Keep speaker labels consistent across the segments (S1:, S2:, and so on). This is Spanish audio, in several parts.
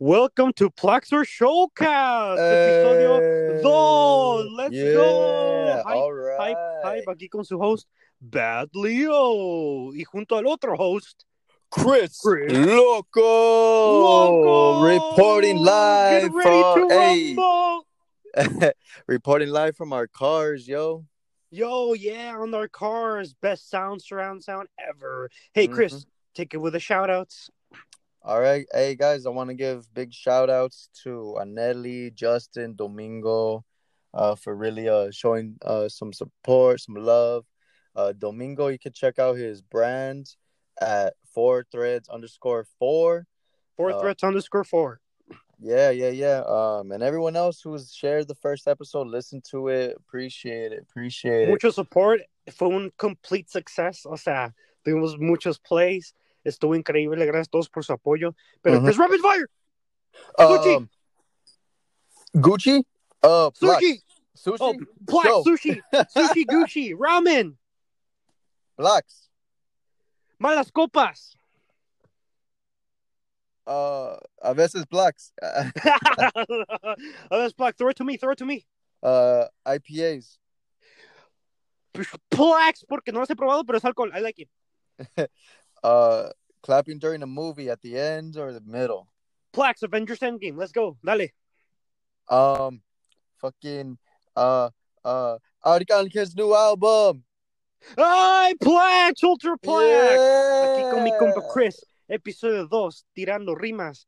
S1: Welcome to Plaxer Showcast, episodio 2. Let's
S2: yeah,
S1: go.
S2: All right.
S1: hype, hype. Aquí con su host, Bad Leo. Y junto al otro host,
S2: Chris,
S1: Chris.
S2: Loco,
S1: Loco.
S2: reporting live from hey, reporting live from our cars, yo.
S1: Yo, yeah, on our cars. Best sound, surround sound ever. Hey, Chris,
S2: Mm-hmm.
S1: take it with the shout outs.
S2: All right, hey guys, I want to give big shout outs to Anelli, Justin, Domingo, uh, for really uh showing uh some support, some love. Uh, Domingo, you can check out his brand at four threads underscore four.
S1: Four
S2: Uh,
S1: threats underscore four.
S2: Yeah, yeah, yeah. Um, and everyone else who's shared the first episode, listen to it. Appreciate it. Appreciate it.
S1: Mucho support. Fue un complete success. O sea, tuvimos muchos plays. Estuvo increíble. Gracias a todos por su apoyo. Pero
S2: Ujú.
S1: Chris Rapid Fire.
S2: Um, Gucci. Uh, Black.
S1: Sushi.
S2: Sushi.
S1: Oh, Black sushi. Sushi Gucci. Ramen.
S2: Blacks.
S1: Malas copas.
S2: Uh, a veces blacks.
S1: oh, that's black. Throw it to me. Throw it to me.
S2: uh, IPAs.
S1: Plax, porque no las he probado, pero es alcohol. I like it.
S2: Uh, clapping during a movie at the end or the middle.
S1: Plax, Avengers Endgame. Let's go. Dale.
S2: Um, fucking uh uh Arcángel's new album.
S1: ¡Ay, Plax! Ultra Plax. Aquí con mi
S2: Yeah.
S1: compa Chris, episodio 2, tirando rimas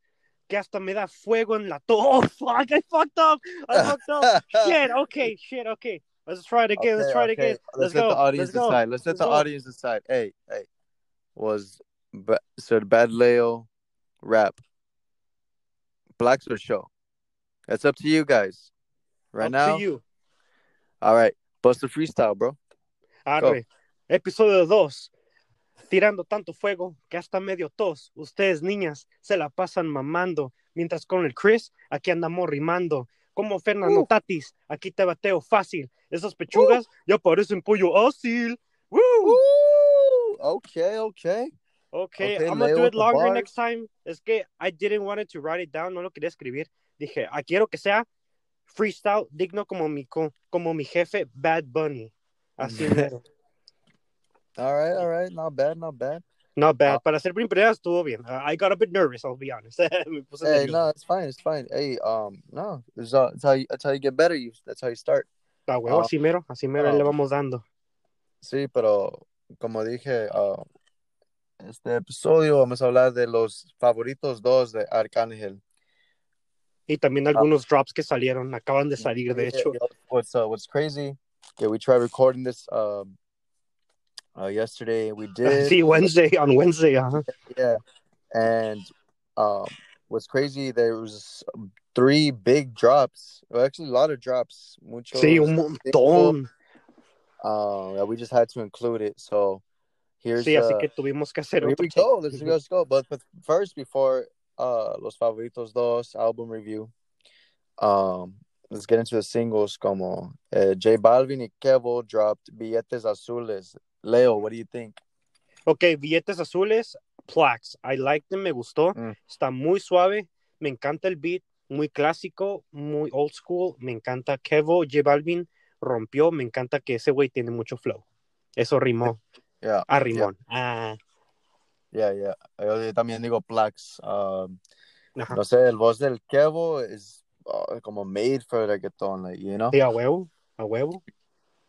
S1: que hasta me da fuego en la to. Oh, fuck, I fucked up. I fucked up. shit, okay, shit, okay. Let's try it again. Let's
S2: Okay,
S1: try it
S2: okay.
S1: again.
S2: Let's,
S1: Let's,
S2: let
S1: go.
S2: the audience
S1: Let's go.
S2: decide. Let's let
S1: Let's
S2: the
S1: go.
S2: audience decide. Hey, hey. Was said Bad Leo rap Blacks or show? That's up to you guys. Right
S1: Up
S2: now.
S1: to you.
S2: All right. Bust the freestyle, bro.
S1: Arre. Episodio 2. Tirando tanto fuego que hasta medio tos. Ustedes, niñas, se la pasan mamando. Mientras con el Chris, aquí andamos rimando. Como Fernando
S2: Uh.
S1: Tatis, aquí te bateo fácil. Esas pechugas ya parecen pollo ácil. Woo!
S2: Woo! Okay, okay.
S1: Okay, I'm gonna do it longer next time. Es que I didn't want to write it down, no lo quería escribir. Dije, ah, quiero que sea freestyle digno como mi, co- como mi jefe Bad Bunny. Así mero.
S2: All right, all right. Not bad, not bad.
S1: Not bad.
S2: Ah.
S1: Para ser primera estuvo bien. Uh, I got a bit nervous, I'll be honest.
S2: Hey, no, it's fine, it's fine. Hey, um, no, it's, uh, it's how you, that's how you get better. You, that's how you start.
S1: Ah, huevo,
S2: Ah.
S1: así mero, así mero le vamos dando.
S2: Sí, pero como dije, uh, este episodio vamos a hablar de los favoritos dos de Arcángel.
S1: Y también
S2: Ah.
S1: algunos drops que salieron, acaban de salir, de hecho.
S2: What's uh, what's crazy? Yeah, we tried recording this um uh, yesterday. We did,
S1: Sí, Wednesday, on Wednesday, ajá.
S2: yeah. And um, what's crazy? There was three big drops. Well, actually, a lot of drops. Muchos,
S1: Sí, un montón.
S2: Um, we just had to include it. So here's
S1: Sí, así
S2: uh,
S1: que tuvimos que hacer
S2: Here
S1: otro
S2: we go. Let's go. Let's go. But, but first, before uh Los Favoritos Dos album review, um, let's get into the singles. Como uh, J Balvin y Kevo dropped Billetes Azules. Leo, what do you think?
S1: Ok, billetes azules, Plax. I like them, me gustó.
S2: Mm.
S1: Está muy suave. Me encanta el beat, muy clásico, muy old school. Me encanta Kevo, J Balvin rompió. Me encanta que ese güey tiene mucho flow. Eso rimó.
S2: Yeah,
S1: A rimón. Ah,
S2: yeah, yeah. Yo también digo Plax. Um, no sé, el voz del Kevo is uh, como made for reggaeton, like you know.
S1: Sí, a huevo, a huevo.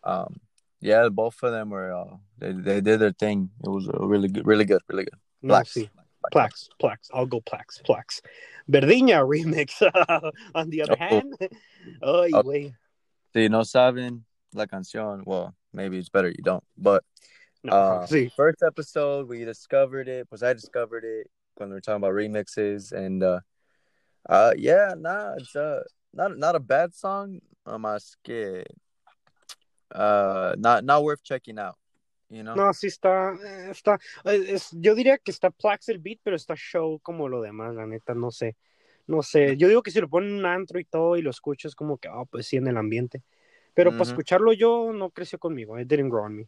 S2: Um, yeah, both of them were uh, they they did their thing. It was really good, really good, really good.
S1: No,
S2: Plax.
S1: sí. Plax, Plax. I'll go Plax, Plax. Verdiña remix. On the other
S2: Oh.
S1: hand, ay,
S2: Oh.
S1: güey.
S2: Si no saben la canción, well, maybe it's better you don't. But
S1: No,
S2: uh,
S1: sí.
S2: first episode, we discovered it. Was I discovered it when we were talking about remixes and uh, uh, yeah, nah, it's uh, not not a bad song. Uh, más que uh, not not worth checking out. You know.
S1: No, sí está, está, eh, es- yo diría que está Plax el beat, pero está show como lo demás, la neta, no sé, no sé, yo digo que si lo ponen en un antro y todo y lo escuchas como que, ah, pues sí, en el ambiente, pero para
S2: Ujú.
S1: escucharlo yo no creció conmigo, it didn't grow on me,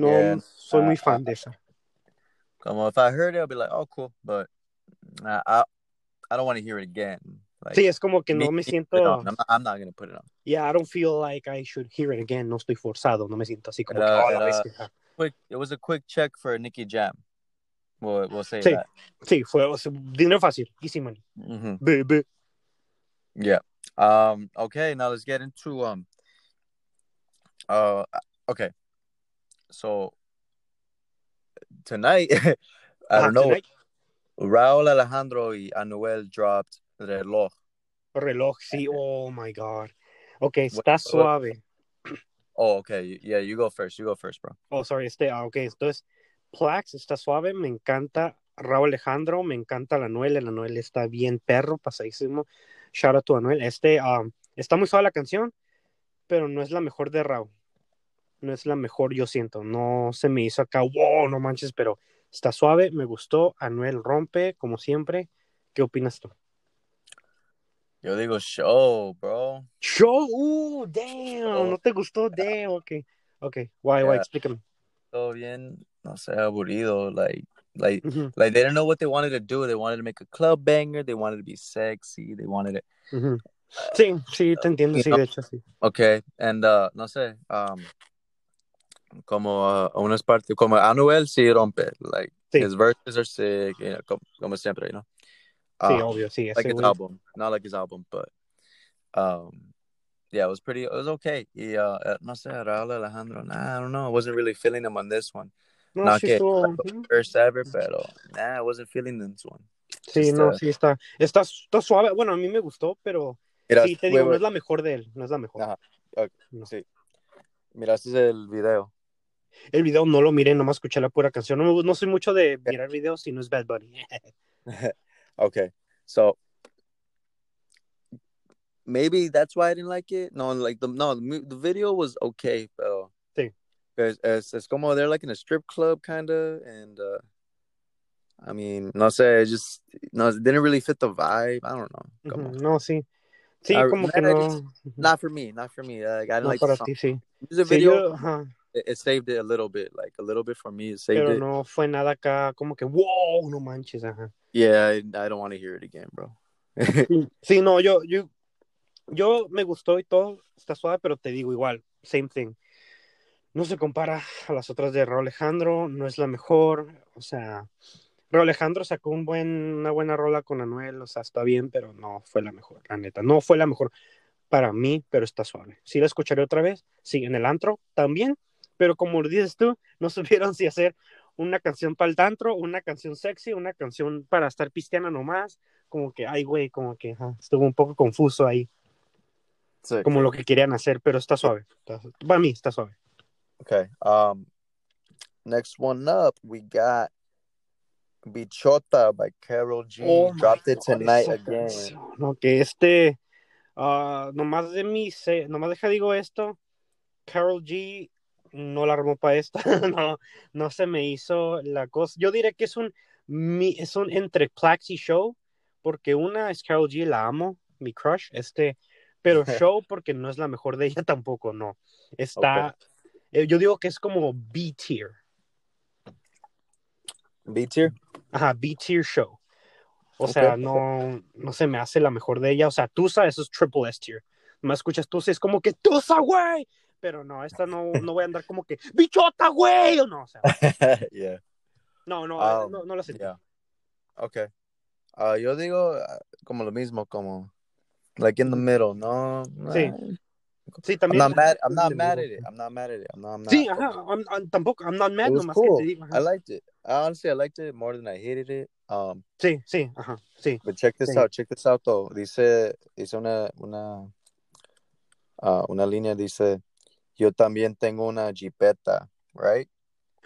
S1: no
S2: Yeah,
S1: soy muy
S2: uh,
S1: fan de esa,
S2: Como if I heard it, I'll be like, oh, cool. But I, I I don't want to hear it again. Like,
S1: Sí, es como que no me siento.
S2: I'm not, I'm not gonna put it on.
S1: Yeah, I don't feel like I should hear it again. No estoy forzado. No me siento así como
S2: Era-
S1: que, oh,
S2: era-
S1: bestia.
S2: Quick, it was a quick check for Nicky Jam. We'll, we'll say
S1: Sí.
S2: that.
S1: Sí, fue dinero fácil. Easy money.
S2: hmm
S1: Bebé.
S2: Yeah. Um. Okay. Now let's get into um. Uh. Okay. So tonight, I don't know.
S1: tonight,
S2: Raúl Alejandro y Anuel dropped reloj.
S1: reloj, sí. Oh my God. Ok, está
S2: What-
S1: suave.
S2: Oh, okay. Yeah, you go first. You go first, bro.
S1: Oh, sorry, este, ah, ok, entonces, Plax está suave, me encanta Raúl Alejandro, me encanta la Anuel, el Anuel está bien perro, pasadísimo, shout out to Anuel, este, ah, está muy suave la canción, pero no es la mejor de Raúl, no es la mejor, yo siento, no se me hizo acá, wow, no manches, pero está suave, me gustó, Anuel rompe, como siempre, ¿qué opinas tú?
S2: Yo digo show, bro.
S1: Show, uh, damn, no te gustó, damn, ok, ok, why, why, explícame.
S2: Todo bien, no sé, aburrido. Like, like, like they didn't know what they wanted to do. They wanted to make a club banger. They wanted to be sexy. They wanted it.
S1: ujú. Sí, sí, te entiendo,
S2: You
S1: sí, de hecho, sí.
S2: Okay, and uh, no sé, um, como uh, unas partes, como Anuel sí rompe. Like
S1: Sí.
S2: his verses are sick. You know, como, como siempre, you know.
S1: Sí,
S2: Um,
S1: obvio, sí.
S2: like his
S1: güey.
S2: album, not like his album, but um, yeah, it was pretty. It was okay. Y uh, uh, no sé, Raúl Alejandro. Nah, I don't know. I wasn't really feeling him on this one.
S1: No,
S2: No,
S1: sí
S2: que
S1: estuvo-
S2: like first ever, pero nah, I wasn't feeling this one.
S1: Sí,
S2: Just,
S1: no,
S2: uh,
S1: sí está, está, está suave. Bueno, a mí me gustó, pero
S2: Mira,
S1: sí te digo, no
S2: wait.
S1: es la mejor de él, no es la mejor.
S2: Ajá, ok,
S1: No.
S2: sí. Miraste el video.
S1: El video no lo miré, nomás escuché la pura canción. No, no soy mucho de mirar videos si no es Bad Bunny.
S2: okay, so maybe that's why I didn't like it. No, like the no, the, video was okay, pero
S1: Sí.
S2: es, es, es como they're like in a strip club kind of, and uh, I mean, no sé, it just no, it didn't really fit the vibe. I don't know. Como,
S1: No, sí. Sí,
S2: Ah,
S1: como que no,
S2: it's- Not for me, not for me. Like, I didn't
S1: no
S2: like
S1: para
S2: the song.
S1: ti, sí.
S2: Music
S1: Sí,
S2: video,
S1: yo, ajá,
S2: it, it saved it a little bit, like a little bit for me. It saved
S1: pero
S2: it.
S1: no fue nada acá como que, wow, no manches, ajá.
S2: Yeah, I, I don't want to hear it again, bro.
S1: Sí, no, yo, yo, yo me gustó y todo, está suave, pero te digo igual, same thing. No se compara a las otras de Raúl Alejandro, no es la mejor, o sea, Raúl Alejandro sacó un buen, una buena rola con Anuel, o sea, está bien, pero no fue la mejor, la neta, no fue la mejor para mí, pero está suave. Sí la escucharé otra vez, sí, en el antro también, pero como dices tú, no supieron si hacer una canción para el antro, una canción sexy, una canción para estar pisteando nomás, como que, ay, güey, como que ajá, estuvo un poco confuso ahí, como lo que querían hacer, pero está suave. Está- para mí está suave.
S2: Okay. Um, next one up, we got Bichota by Carol G.
S1: Oh
S2: Dropped it
S1: God,
S2: tonight again.
S1: canción, No, que este, ah, nomás de mí, se, nomás deja digo esto, Carol G no la armó para esta, no, no se me hizo la cosa. Yo diré que es un, es un entre Plaxi Show, porque una es Carol G, la amo, mi crush, este, pero Show porque no es la mejor de ella tampoco, no. Está, eh, yo digo que es como B tier,
S2: B tier.
S1: ajá, B tier Show. O sea, no, no se me hace la mejor de ella. O sea, Tusa, eso es triple S tier. Más escuchas Tusa, es como que Tusa, güey. Pero no, esta no, no voy a andar como que bichota, güey. O no, o sea,
S2: yeah.
S1: no, no,
S2: Um,
S1: no, no la sentí.
S2: Yeah. Okay. Uh, yo digo uh, como lo mismo, como like in the middle. No.
S1: Sí.
S2: nah.
S1: Sí,
S2: I'm
S1: también.
S2: not mad. I'm not mad at it. I'm not mad at it. I'm not. I'm not
S1: Sí, ajá, I'm- I'm- tampoco, I'm not mad,
S2: It was
S1: nomás
S2: cool.
S1: que te digo. ajá.
S2: I liked it. Honestly, I liked it more than I hated it. Um,
S1: Sí, sí, ajá, sí.
S2: but check this
S1: Sí.
S2: out. Check this out, though. Dice, dice una, una, uh, una línea. Dice, yo también tengo una jipeta, right?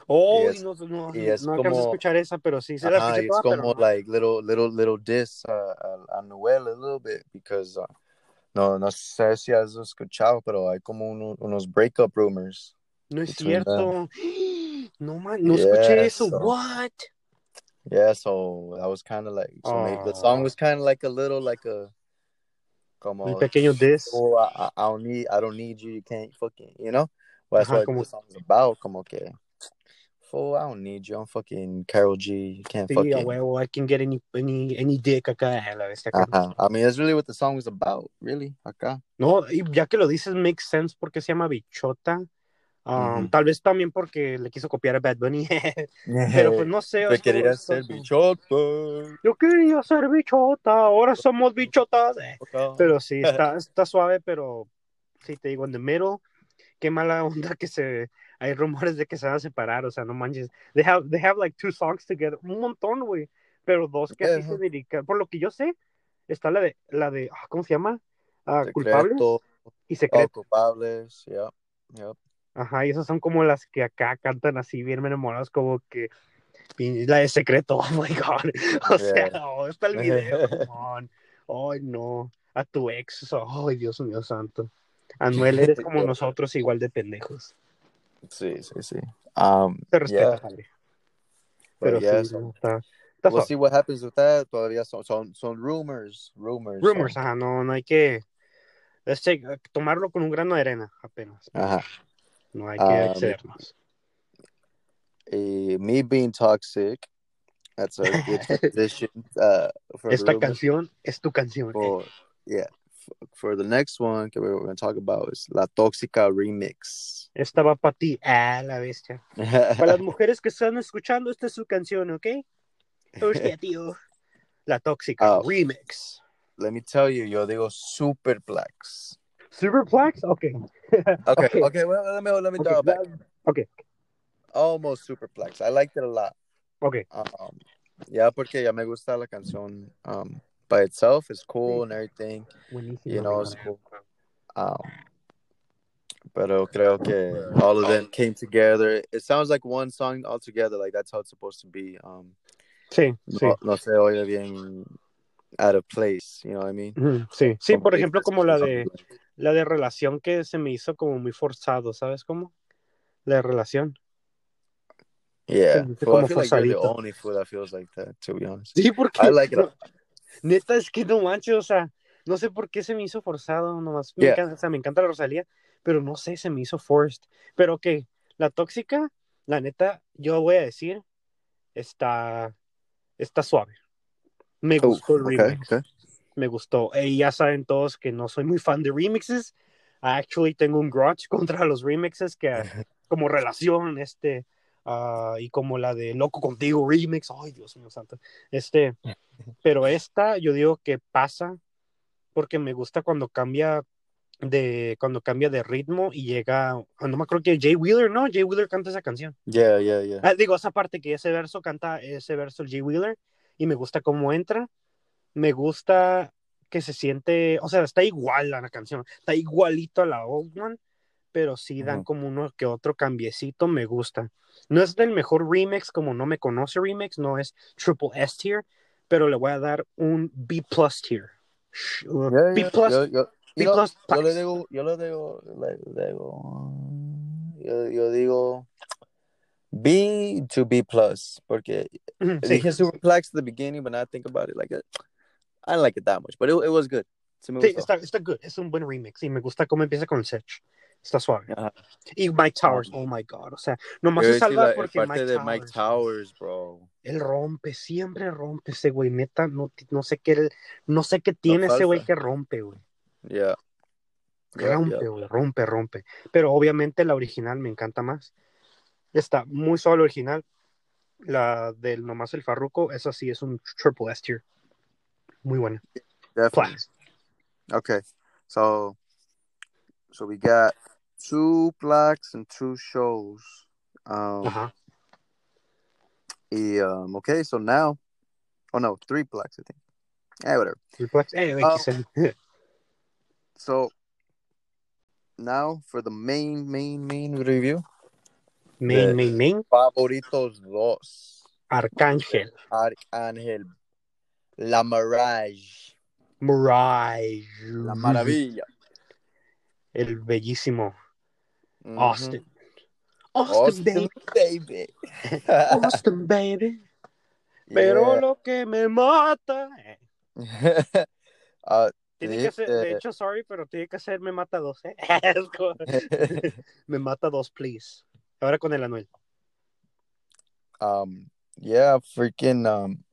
S1: Oh,
S2: Y es-
S1: no, no,
S2: y es
S1: no alcanzo a escuchar esa, pero sí, sí la escuché
S2: it's
S1: toda, pero
S2: como
S1: no.
S2: like little, little, little diss uh, a, a Noel a little bit because uh, no, no sé si has escuchado, pero hay como uno- unos breakup rumors.
S1: No es cierto. No, man, no
S2: Yeah,
S1: escuché eso.
S2: so-
S1: What?
S2: Yeah, so that was kind of like so maybe the song was kind of like a little like a como
S1: Un pequeño diss.
S2: oh, I, I I don't need I don't need you you can't fucking you know well, that's
S1: Ajá,
S2: what
S1: como-
S2: the song's about como que fool, I don't need you. I'm fucking Carol G. You can't
S1: Sí,
S2: fucking.
S1: a huevo, I can get any, any, any dick acá a la bestia. acá.
S2: Ajá. I mean, that's really what the song was about, really. Acá.
S1: No, y ya que lo dices, makes sense porque se llama Bichota. Um,
S2: Ujú.
S1: Tal vez también porque le quiso copiar a Bad Bunny. Pero pues no sé. Como
S2: quería ser bichota.
S1: Yo quería ser bichota, ahora somos bichotas. Eh, Pero sí, está, está suave, pero sí te digo, en the middle, qué mala onda que se. Hay rumores de que se van a separar, o sea, no manches. They have, they have like two songs together, un montón, güey. Pero dos que así
S2: Ajá.
S1: se dedican. Por lo que yo sé, está la de, la de, ah, ¿cómo se llama? Ah, culpables
S2: Secreto,
S1: y
S2: oh,
S1: secretos.
S2: culpables, yep, yep.
S1: Ajá, y esas son como las que acá cantan así bien enamorados, como que la de secreto, oh my god. O sea, oh, está el video. Ay, no. A tu ex, ay, Dios mío santo. Anuel, eres como nosotros, igual de pendejos.
S2: Sí, sí, sí. Um,
S1: Te respeto,
S2: yeah,
S1: Pero
S2: yeah,
S1: sí,
S2: so
S1: está,
S2: we'll see what happens with that. Todavía son, son, son rumors, rumors. so-
S1: Rumors, ajá, no, no hay que let's take- tomarlo con un grano de arena, apenas.
S2: Ajá.
S1: No hay que
S2: Um,
S1: excedernos.
S2: Eh, me being toxic. That's a good transition. Uh, for
S1: Esta canción es tu canción.
S2: For, yeah. For the next one que we're going to talk about is La Tóxica Remix.
S1: Esta va para ti, ah, la bestia. Para las mujeres que están escuchando, esta es su canción, ¿ok? Hostia, tío. La tóxica
S2: Oh.
S1: remix.
S2: Let me tell you, yo digo Superplex.
S1: Superplex? Ok.
S2: Okay,
S1: Okay.
S2: okay, well, let me let me
S1: Ok,
S2: dial back.
S1: Ok,
S2: Almost Superplex. I liked it a lot.
S1: ok.
S2: Um, ya porque ya me gusta la canción um, by itself. It's cool and everything.
S1: Buenísimo.
S2: You know, it's cool. Um, pero creo que all of them came together. It sounds like one song all together. Like that's how it's supposed to be. Um,
S1: Sí, sí.
S2: no, se oye bien out of place. You know what I mean?
S1: Ujú, Sí, sí,
S2: Como
S1: por ejemplo, como la de la de relación que se me hizo como muy forzado, ¿sabes cómo? La de relación.
S2: Yeah. Well, I feel like you're the only fool that feels like that, to be honest.
S1: Sí, porque
S2: I like it.
S1: no, neta es que no manches, o sea, no sé por qué se me hizo forzado, nomás me encanta, o sea, me encanta la Rosalía, pero no sé, se me hizo forced. Pero que la tóxica, la neta, yo voy a decir, está, está suave. Me
S2: Oh,
S1: gustó el
S2: okay,
S1: remix,
S2: okay.
S1: Me gustó. Y ya saben todos que no soy muy fan de remixes. Actually, tengo un grudge contra los remixes que como relación, este, ah, y como la de Loco Contigo remix, ay Dios mío santo, este, pero esta yo digo que pasa porque me gusta cuando cambia de, cuando cambia de ritmo y llega, ah, no me acuerdo que Jay Wheeler, ¿no? Jay Wheeler canta esa canción.
S2: Yeah, yeah, yeah.
S1: Ah, digo, esa parte que ese verso canta, ese verso el Jay Wheeler, y me gusta cómo entra, me gusta que se siente, o sea, está igual a la canción, está igualito a la old one, pero sí dan como uno que otro cambiecito, me gusta. No es del mejor remix, como no me conoce remix, no es triple S tier, pero le voy a dar un B plus tier. Uh,
S2: Yeah,
S1: B plus,
S2: Yo, yo,
S1: B plus
S2: yo le digo, yo le digo, le digo, yo, digo B to B plus, porque dije Superplex at the beginning, but now I think about it, like, I didn't like it that much, but it, it was good. Me
S1: Sí,
S2: gustó.
S1: está, está good, es un buen remix y me gusta cómo empieza con el Sech. Está suave.
S2: Ajá.
S1: Y Mike Towers,
S2: Um,
S1: oh my god, o sea, nomás se salva
S2: la-
S1: porque
S2: parte
S1: Mike
S2: de
S1: Towers,
S2: Mike Towers, bro.
S1: él rompe, siempre rompe ese güey, neta, no, no sé qué, no sé qué tiene ese güey que rompe, güey.
S2: Yeah. Yeah,
S1: Rompe,
S2: yeah.
S1: güey, rompe, rompe. Pero obviamente la original me encanta más. Está muy suave la original. La del nomás el Farruko, esa sí es un triple S tier. Muy buena.
S2: Definitely. Okay, so so we got two blacks and two shows. Um,
S1: Ajá.
S2: y, um, okay, so now, oh no, three blacks, I think. Eh, whatever.
S1: Triplex. Eh,
S2: Oh.
S1: XL.
S2: So now for the main, main, main review.
S1: Main, main, main.
S2: Favoritos dos.
S1: Arcángel.
S2: Arcángel. La Mirage.
S1: Mirage.
S2: La Maravilla.
S1: El bellísimo. Austin. Austin, baby.
S2: baby.
S1: Austin, baby. Pero lo que me mata.
S2: uh,
S1: Tiene que ser, de
S2: eh.
S1: hecho, sorry, pero tiene que ser me mata dos, ¿eh? Me mata dos, please. Ahora con el Anuel.
S2: Um, yeah, freaking. Um,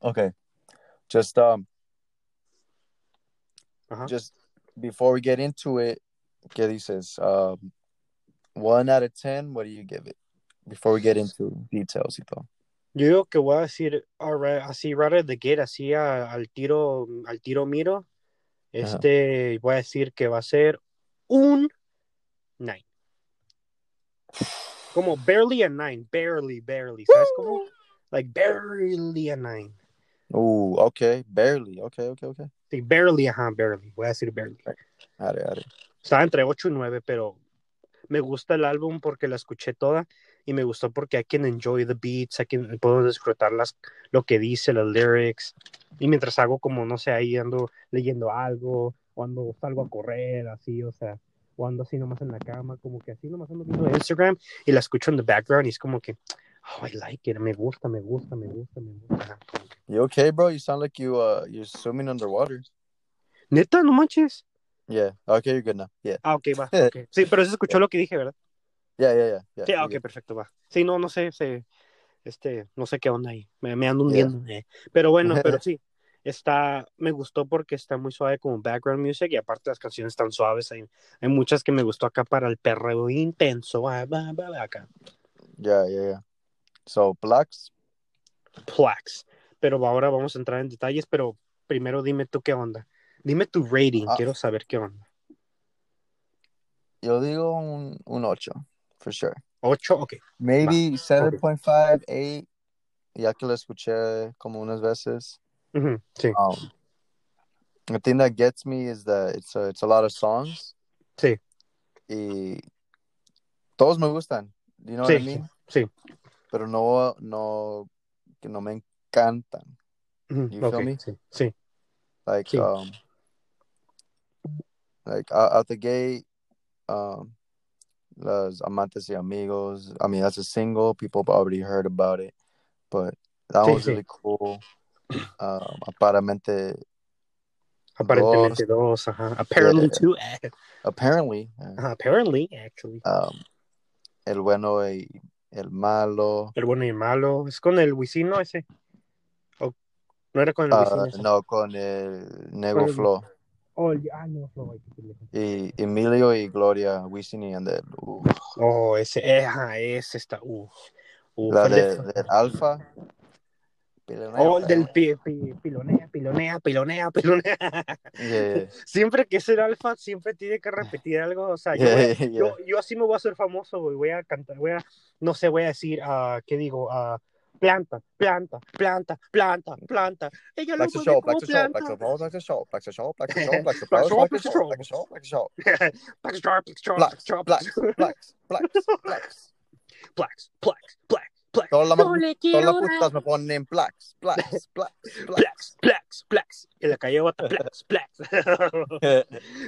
S2: okay, just um,
S1: Ajá.
S2: just before we get into it, ¿qué dices? Um, one out of ten. What do you give it? Before we get into details y todo.
S1: Yo digo que voy a decir alright, así right at the gate, así a- al tiro, al tiro miro. Este, voy a decir que va a ser un nine. Como barely a nine, barely, barely, ¿sabes cómo? Like barely a nine.
S2: Ooh, okay, barely. Okay, okay, okay.
S1: Sí, barely, ajá, barely. Voy a decir barely.
S2: Arre, arre.
S1: Estaba entre 8 y 9, pero me gusta el álbum porque la escuché toda y me gustó porque I can enjoy the beats, I can, puedo disfrutar las, lo que dice, los lyrics. Y mientras hago como, no sé, ahí ando leyendo algo, o ando salgo a correr, así, o sea, o ando así nomás en la cama, como que así nomás ando viendo Instagram y la escucho en the background y es como que, oh, I like it, me gusta, me gusta, me gusta, me gusta.
S2: You okay, bro? You sound like you uh you're swimming underwater.
S1: Neta, no manches.
S2: Yeah. Okay, you're good now. Yeah.
S1: Ah, ok, va. ok. Sí, pero se escuchó lo que dije, ¿verdad?
S2: Yeah, yeah, yeah. yeah
S1: Sí, ah, ok,
S2: good.
S1: perfecto, va. Sí, no, no sé, sé, este, no sé qué onda ahí, me, me ando hundiendo. eh. Pero bueno, pero sí, está, me gustó porque está muy suave como background music y aparte las canciones están suaves, hay, hay muchas que me gustó acá para el perreo intenso, ah, va, va, va, acá,
S2: Yeah, yeah, yeah. So blacks.
S1: plaques. Pero ahora vamos a entrar en detalles, pero primero dime tú qué onda. Dime tu rating,
S2: Ah.
S1: quiero saber qué onda.
S2: Yo digo un, un 8, for sure.
S1: ¿Ocho? Ok.
S2: Maybe 7.5, 8. Ya que lo escuché como unas veces.
S1: Sí,
S2: Um, the thing that gets me is that it's a, it's a lot of songs.
S1: sí,
S2: Y todos me gustan. You know
S1: sí,
S2: what I mean?
S1: sí.
S2: Pero no, no, que no me encantan. You feel
S1: ok,
S2: me?
S1: Sí, sí.
S2: Like,
S1: Sí.
S2: um, like out, out the gate, um, Los Amantes y Amigos. I mean, that's a single. People have already heard about it, but that
S1: Sí,
S2: was really cool. Um, aparentemente,
S1: Aparentemente dos, ajá. Apparently
S2: Yeah.
S1: two. eh,
S2: apparently, uh,
S1: apparently, actually.
S2: um, el bueno y el malo.
S1: El bueno y el malo. Es con el Wisino ese. O- no era con el Wisino ese.
S2: no, con el Negro
S1: Con el-
S2: Flow.
S1: Oh, el- ah, no.
S2: Y Emilio y Gloria, Wisin y Yandel. Uf.
S1: Oh, ese, eh, ese está. Uf. Uf,
S2: La de- del Alfa. Pilonea,
S1: Oh, el del
S2: eh.
S1: pi- pi- pilonea, pilonea, pilonea, pilonea.
S2: Yeah.
S1: Siempre que es el alfa, siempre tiene que repetir algo. O sea, yo,
S2: Yeah,
S1: yo, yo así me voy a hacer famoso, güey. Voy a cantar, voy a, no sé, voy a decir, ah, ¿qué digo? Ah, planta, planta, planta, planta, planta. Ella lo mueve
S2: show,
S1: como planta.
S2: Show, show, Black's a show, Black's a
S1: show.
S2: Blacks,
S1: jar, blacks, jar,
S2: Blacks,
S1: jar,
S2: blacks, blacks, blacks, blacks.
S1: blacks, blacks, blacks, blacks.
S2: Todas las
S1: Yo le
S2: todas las putas me ponen blacks, blacks, blacks. blacks,
S1: blacks, blacks. Y la calle bota blacks, blacks.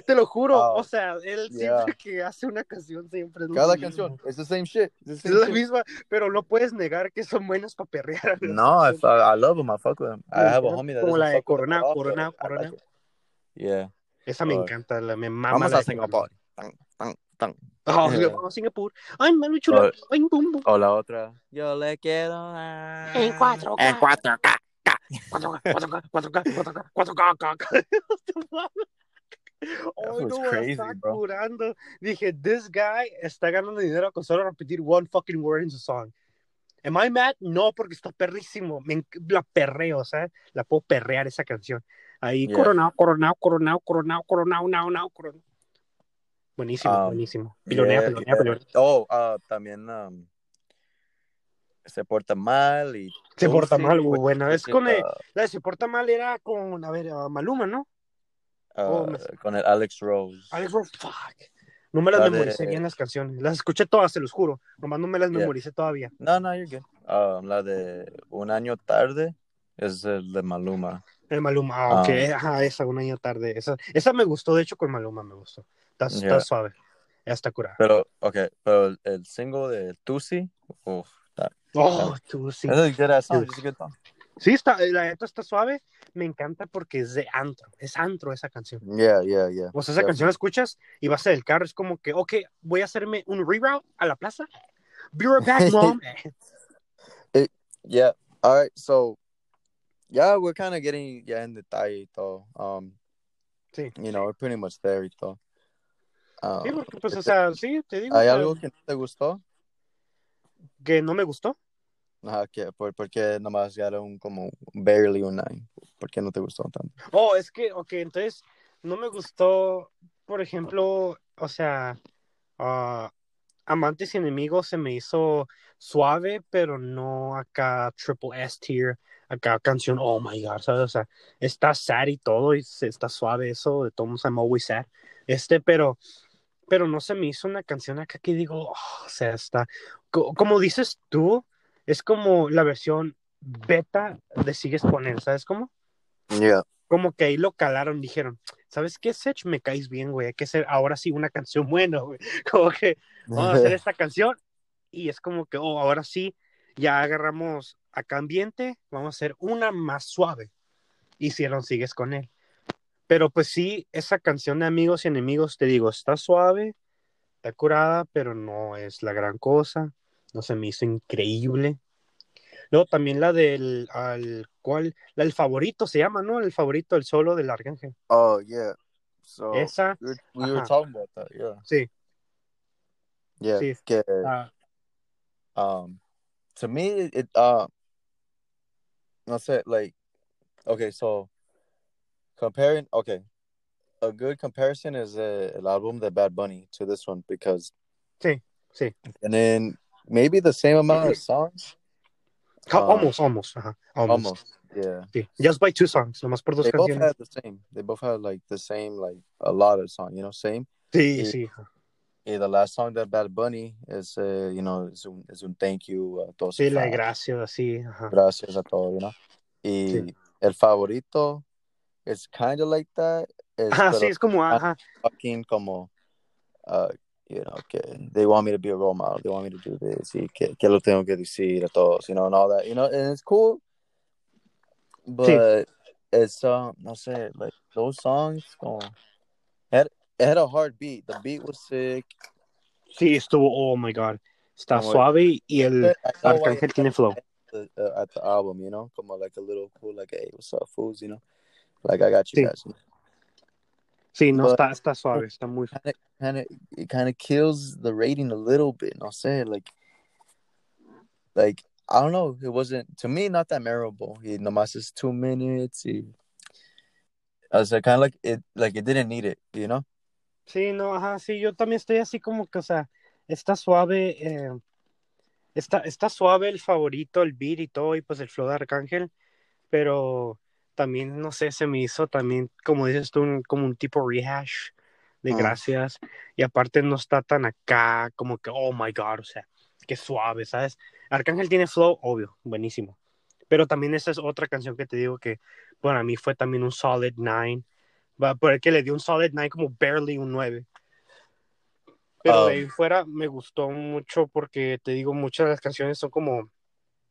S1: Te lo juro,
S2: Oh,
S1: o sea, él
S2: yeah.
S1: siempre que hace una canción siempre es
S2: Cada
S1: mismo.
S2: canción, it's the same shit. The
S1: Es
S2: same
S1: la
S2: shit.
S1: misma, pero no puedes negar que son buenos para perrear.
S2: No, I, I love them. I fuck with them. I have a homie that
S1: Como la de
S2: like
S1: Coronao.
S2: it. Yeah.
S1: Esa me encanta, la, me mama
S2: Vamos a.
S1: Coronao.
S2: Tan, tan, tan.
S1: Oh,
S2: Yeah.
S1: vamos a Singapur. Ay, mami chula.
S2: Oh.
S1: Ay.
S2: O la otra. Yo le quiero dar.
S1: En 4K.
S2: En 4K.
S1: 4K, 4K, 4K, 4K, 4K, 4K. Ay,
S2: was
S1: no,
S2: crazy,
S1: estaba
S2: bro.
S1: curando. Dije, this guy está ganando dinero con solo repetir one fucking word in su song. Am I mad? No, porque está perrísimo. Me la perreo, ¿sabes? La puedo perrear esa canción. Ahí,
S2: Yeah.
S1: coronado, coronado, coronado, coronado, coronado, now, now, coronado. Buenísimo,
S2: Um,
S1: buenísimo. Pilonea,
S2: Yeah,
S1: pilonea,
S2: yeah.
S1: pilonea.
S2: Oh, ah, también um, se porta mal y
S1: Se porta
S2: Dulce,
S1: mal,
S2: pues,
S1: buena. Es con el, la de se porta mal era con, a ver, Maluma, ¿no?
S2: ah,
S1: Oh, me-
S2: con el Alex Rose.
S1: Alex Rose, fuck. No me las
S2: La de-
S1: memoricé bien las canciones. Las escuché todas, se los juro. Nomás no me las
S2: Yeah.
S1: memoricé todavía.
S2: No, no, you're good. Um, la de Un año tarde es el de Maluma.
S1: El Maluma, ah, ok.
S2: Ah.
S1: Ajá, esa, un año tarde. Esa, esa me gustó, de hecho, con Maluma me gustó. Está,
S2: Yeah.
S1: suave. Está curada.
S2: Pero, okay, pero el, el single de Tusi, uf, that,
S1: Oh, tú sí.
S2: that's a good ass song.
S1: Yeah.
S2: It's a good song.
S1: Sí, está, la neta está suave. Me encanta porque es de antro. Es antro esa canción.
S2: Yeah, yeah, yeah.
S1: O sea, esa canción la escuchas y vas en el carro. Es como que, ok, voy a hacerme un reroute a la plaza. Be right back, mom.
S2: Yeah. All right. So, yeah, we're kind of getting ya en detalle y todo. Um,
S1: Sí.
S2: You know, we're pretty much there y todo. Um,
S1: Sí, porque, pues, o sea, sí, te digo.
S2: ¿Hay algo que no te gustó?
S1: que no me gustó.
S2: Ajá, que por, porque nomás era un como barely un nine. ¿Por qué no te gustó tanto?
S1: Oh, es que, ok, entonces no me gustó, por ejemplo, o sea, ah, Amantes y Enemigos se me hizo suave, pero no acá triple S tier, acá canción, oh my god, ¿sabes? O sea, está sad y todo, y está suave eso, de todos I'm always sad. Este, pero, pero no se me hizo una canción acá que digo, oh, o sea, está, co- como dices tú, es como la versión beta de Sigues él, ¿sabes cómo?
S2: Yeah.
S1: como que ahí lo calaron, dijeron, ¿sabes qué, Sech? Me caes bien, güey, hay que hacer ahora sí una canción buena, güey. Como que vamos a hacer esta canción y es como que, oh, ahora sí, ya agarramos acá ambiente, vamos a hacer una más suave. Hicieron Sigues con él. Pero pues sí, esa canción de Amigos y Enemigos, te digo, está suave, está curada, pero no es la gran cosa. No se me hizo increíble. Luego también la del, al, ¿cuál? La del favorito se llama, ¿no? El favorito, el solo del Arcángel.
S2: Oh, yeah. So,
S1: Esa,
S2: we were, we were
S1: Ajá.
S2: talking about that, yeah.
S1: sí.
S2: Yeah.
S1: Sí.
S2: Que,
S1: ah,
S2: um, to me, it, uh, no sé, like, okay, so, comparing, okay, a good comparison is uh, el album de Bad Bunny to this one because,
S1: Sí, sí.
S2: and then maybe the same amount of songs, Ah.
S1: almost, almost, ajá, almost.
S2: almost, yeah.
S1: Sí. Just by two songs, nomás por dos
S2: They both
S1: canciones.
S2: had the same. They both had like the same, like a lot of song, you know, same.
S1: Sí,
S2: Sí.
S1: sí.
S2: Yeah, the last song that Bad Bunny is, uh, you know, is un, un thank you a todos.
S1: Sí, la
S2: fans.
S1: gracia, sí, ajá.
S2: Gracias a todos, you know. Y
S1: Sí.
S2: el favorito is kind of like that. Es
S1: Ajá, sí, es como, ajá.
S2: fucking como, uh, you know, que they want me to be a role model. They want me to do this. Y que, que lo tengo que decir a todos, you know, and all that, you know, and it's cool. But it's, um, no sé, like those songs, como, had, it had a hard beat. The beat was sick.
S1: Sí, estuvo, oh my god. Está
S2: Como-
S1: suave y el Arcángel tiene flow.
S2: the, uh, at the album, you know, como like a little cool, like, hey, what's up, fools, you know, like I got you
S1: Sí.
S2: guys.
S1: Sí, no,
S2: But-
S1: está, está suave, está muy
S2: Kind of, it kind of kills the rating a little bit. No sé, like, like I don't know, it wasn't to me not that memorable. Y nomás is two minutes. Y, I was like, kind of like it, like it didn't need it, you know.
S1: Sí, no, ajá, sí, yo también estoy así como que, o sea, está suave, eh, está, está suave el favorito, el beat y todo, y pues el flow de Arcángel, pero también, no sé, se me hizo también, como dices tú, un- como un tipo rehash de
S2: Ah.
S1: gracias, y aparte no está tan acá, como que, oh my god, o sea, qué suave, ¿sabes? Arcángel tiene flow, obvio, buenísimo, pero también esa es otra canción que te digo que para mí fue también un solid nine, va por el que le dio un solid 9 como barely un 9. Pero de
S2: Ah.
S1: ahí fuera me gustó mucho porque te digo, muchas de las canciones son como,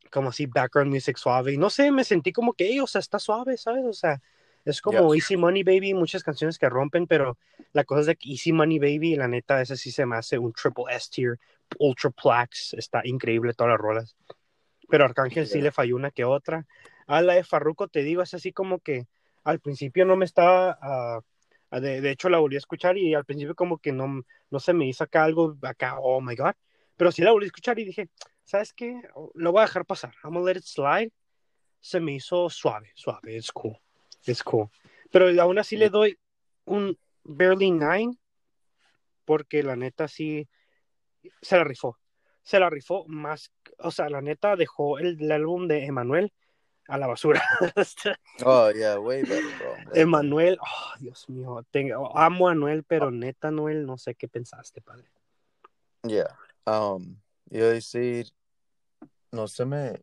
S1: como así background music suave. Y no sé, me sentí como que, "Ey, o sea, está suave, ¿sabes? O sea, es como Easy Money Baby, muchas canciones que rompen, pero la cosa es de que Easy Money Baby, la neta, ese sí se me hace un triple S tier, ultra plaques, está increíble todas las rolas. Pero Arcángel sí
S2: Yeah.
S1: le falló una que otra. A la de Farruko, te digo, es así como que al principio no me estaba, ah, de, de hecho la volví a escuchar y al principio como que no, no se me hizo acá algo, acá, oh my god, pero sí la volví a escuchar y dije, ¿sabes qué? Lo voy a dejar pasar, I'm gonna let it slide. Se me hizo suave, suave, es cool, es cool. Pero aún así le doy un barely nine porque la neta sí se la rifó. Se la rifó más, o sea, la neta dejó el, el álbum de Emanuel a la basura.
S2: Oh yeah, way better, bro.
S1: Emanuel, oh, Dios mío, tengo, amo a Anuel, pero neta, Anuel, no sé qué pensaste, padre.
S2: Yeah. Um, a decir, no se me.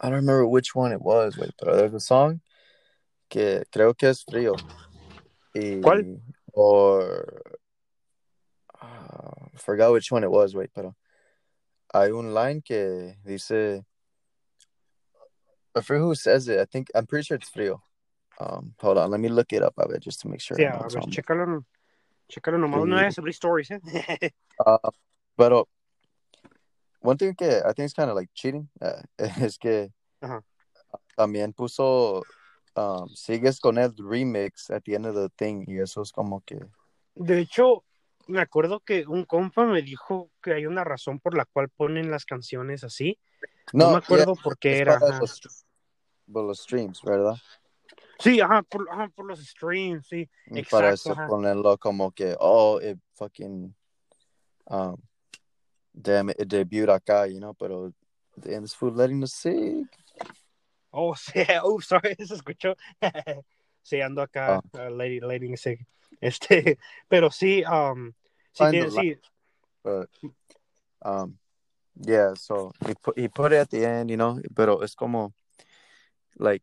S2: I don't remember which one it was, wait, pero there's a song que creo que es frío. Y,
S1: ¿Cuál?
S2: Or. ah, forgot which one it was, wait, pero. Hay un line que dice. I forget who says it. I think, I'm pretty sure it's frío. Um, hold on, let me look it up, a ver, just to make sure. I'm
S1: a ver, chécalo, chécalo nomás, no
S2: Sí.
S1: es abrir stories, ¿eh?
S2: Ah, pero one thing que I think is kind of like cheating uh, es que
S1: Ajá.
S2: también puso um, sigues con el remix at the end of the thing y eso es como que
S1: De hecho, me acuerdo que un compa me dijo que hay una razón por la cual ponen las canciones así. No, me acuerdo por qué era.
S2: para los, por los streams, ¿verdad?
S1: Sí, ajá por, ajá, por los streams, sí.
S2: Y para
S1: Exacto,
S2: eso
S1: ajá.
S2: ponerlo como que oh it fucking um damn it, it debuted acá, you know, pero damn this food letting us sick.
S1: Oh, sí, oh, sorry, se escuchó. sí, ando acá,
S2: Ah.
S1: uh, lady, lady, sí. Este, pero sí, um, sí, tiene- sí,
S2: But um yeah, so he put he put it at the end, you know, pero es como like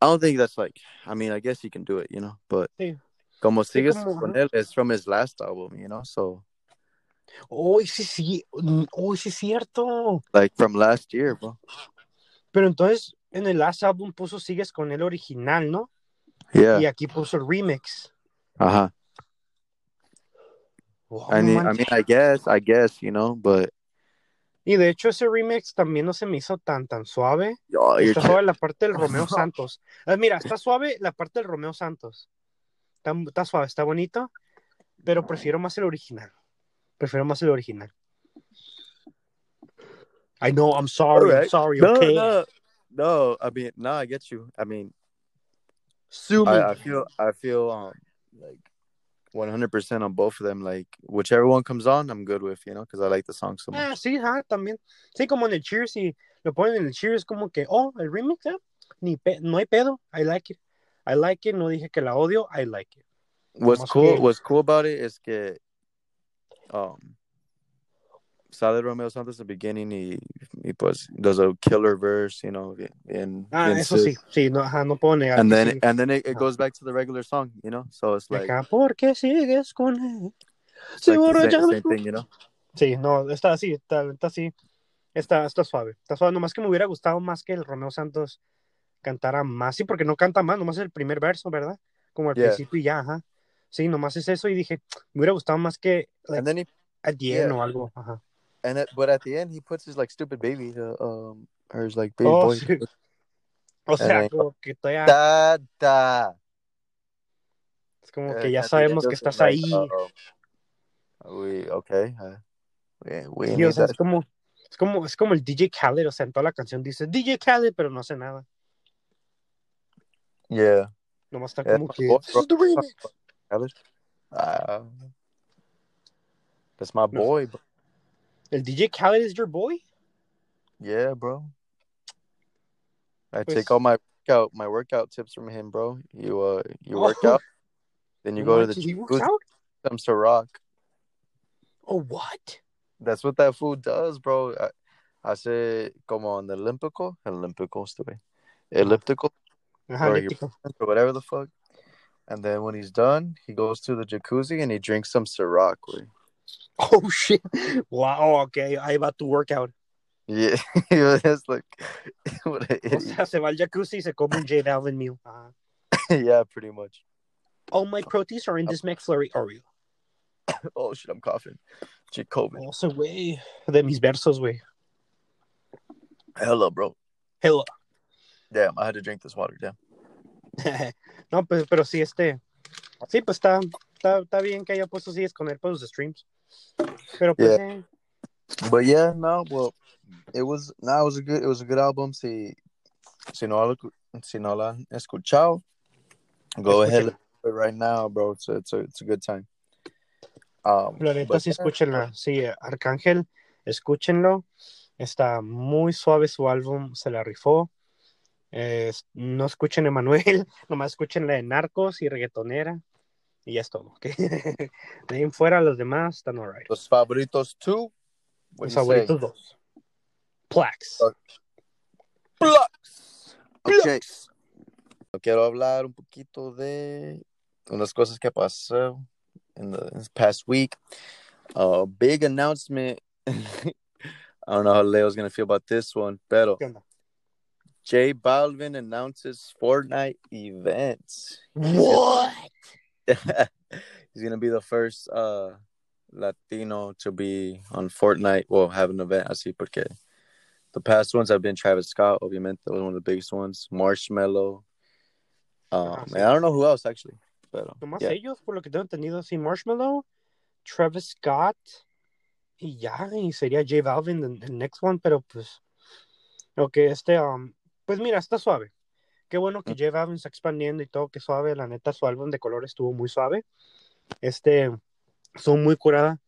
S2: I don't think that's like I mean, I guess he can do it, you know, but
S1: Sí.
S2: como sigues
S1: como,
S2: con él, it's from his last album, you know, so
S1: oh, sí, sí, oh, sí, es cierto.
S2: like from last year, bro.
S1: Pero entonces, en el last album puso Sigues con el original, ¿no?
S2: Yeah.
S1: Y aquí puso el remix.
S2: Uh-huh.
S1: Wow,
S2: I mean, I mean, I guess, I guess, you know, but
S1: Y de hecho ese remix también no se me hizo tan tan suave.
S2: oh,
S1: Está suave la parte del Romeo Santos. Ah, mira, está suave la parte del Romeo Santos. Está, está suave, está bonito, pero prefiero más el original. Prefiero más el original. I know, I'm sorry, I'm sorry,
S2: no,
S1: okay.
S2: no, no. I mean, no, I get you. I mean,
S1: Sue me.
S2: I, I feel, I feel, um, like 100% on both of them. Like whichever one comes on, I'm good with, you know, because I like the song so much.
S1: Ah, sí, ajá, también. Sí, como en el Cheers, y lo ponen en el Cheers, como que, oh, el remix, ah, Ni pe- no hay pedo, I like it. I like it, no dije que la odio, I like it.
S2: What's cool,
S1: que-
S2: what's cool about it is que, um, sale Romeo Santos at the beginning y, y pues does a killer verse, you know, in,
S1: Ah,
S2: in
S1: eso sí, sí, no, ajá, no negar.
S2: and then
S1: sí.
S2: and then it, it
S1: Ajá.
S2: goes back to the regular song, you know. So it's like,
S1: Acá, ¿por qué sigues con él?
S2: like same, same thing, you know.
S1: Sí, no, está así, está, está así. Está, está suave. Está suave. Nomás que me hubiera gustado más que el Romeo Santos cantara más. Sí, porque no canta más, nomás el primer verso, ¿verdad? Como al
S2: Yeah.
S1: principio y ya, ajá. Sí, nomás es eso y dije, me hubiera gustado más que like,
S2: he
S1: at the end
S2: yeah.
S1: o algo. Ajá.
S2: and it, but at the end he puts his like stupid baby, uh, um, or his like baby
S1: Oh,
S2: boy.
S1: sí. O sea, como que todavía,
S2: Da, da.
S1: es como
S2: Uh,
S1: que ya
S2: at
S1: sabemos que estás
S2: like,
S1: ahí.
S2: We okay. Uh, we we
S1: Sí,
S2: need
S1: o sea,
S2: that.
S1: es como, es como, es como el DJ Khaled, o sea, en toda la canción dice DJ Khaled, pero no hace nada.
S2: Yeah.
S1: Nomás está
S2: Yeah,
S1: como que, this is the remix.
S2: Khaled. Uh, that's my boy. Bro.
S1: El DJ Khaled is your boy?
S2: Yeah, bro. I take all my workout my workout tips from him, bro. You uh you
S1: Oh.
S2: work out, then you go to the
S1: manches, he works out?
S2: comes to rock.
S1: Oh, what?
S2: That's what that food does, bro. I, hace como en el Olímpico, el Olímpico, stupid. Elliptical
S1: Ajá,
S2: or,
S1: elíptico.
S2: or whatever the fuck. And then when he's done, he goes to the jacuzzi and he drinks some Ciroc.
S1: Oh, shit. Wow, ok, I about to work out.
S2: Yeah, it's like what an
S1: O
S2: idiot.
S1: sea, se va al jacuzzi se come un J Balvin meal.
S2: Yeah, pretty much.
S1: All my proteins are in this McFlurry Oreo.
S2: Oh shit, I'm coughing. COVID.
S1: Also, güey, de mis versos, way.
S2: Hello, bro.
S1: Hello.
S2: Damn, I had to drink this water. Damn.
S1: no, pues, pero sí, este. Sí, pues está, está, está bien que haya puesto sigues con él para los streams. Pero pues, eh,
S2: But yeah, no, well, it was no, it was a good, it was a good album. Si, si no lo, si no la han escuchado, go ahead do it right now, bro. It's a, it's a, it's a good time. Um,
S1: la neta
S2: but
S1: sí,
S2: yeah,
S1: escúchenla. Sí, Arcángel, escúchenlo. Está muy suave su álbum, se la rifó. Eh, no escuchen Emanuel, nomás escuchen la de Narcos y Reggaetonera. Y ya es todo. ¿ok? De ahí en fuera, los demás están alright.
S2: Los favoritos two. Do you say?
S1: favoritos dos. Plax.
S2: Plugs. Okay. Quiero hablar un poquito de unas cosas que pasó in the this past week. A big announcement. I don't know how Leo's gonna feel about this one, pero
S1: ¿Qué onda?
S2: J Balvin announces Fortnite events.
S1: What?
S2: He's gonna be the first uh Latino to be on Fortnite. Well, have an event así porque the past ones have been Travis Scott, obviamente, was one of the biggest ones. Marshmello. Um,
S1: Ah,
S2: and I don't know who else actually. Pero,
S1: Nomás
S2: yeah.
S1: ellos, por lo que tengo entendido, sí, Marshmallow, Travis Scott, y ya, y sería J Balvin el, el next one, pero pues, ok, este, um, pues mira, está suave. Qué bueno que J Balvin está expandiendo y todo, que suave, la neta, su álbum de colores estuvo muy suave. Este, estuvo muy curada.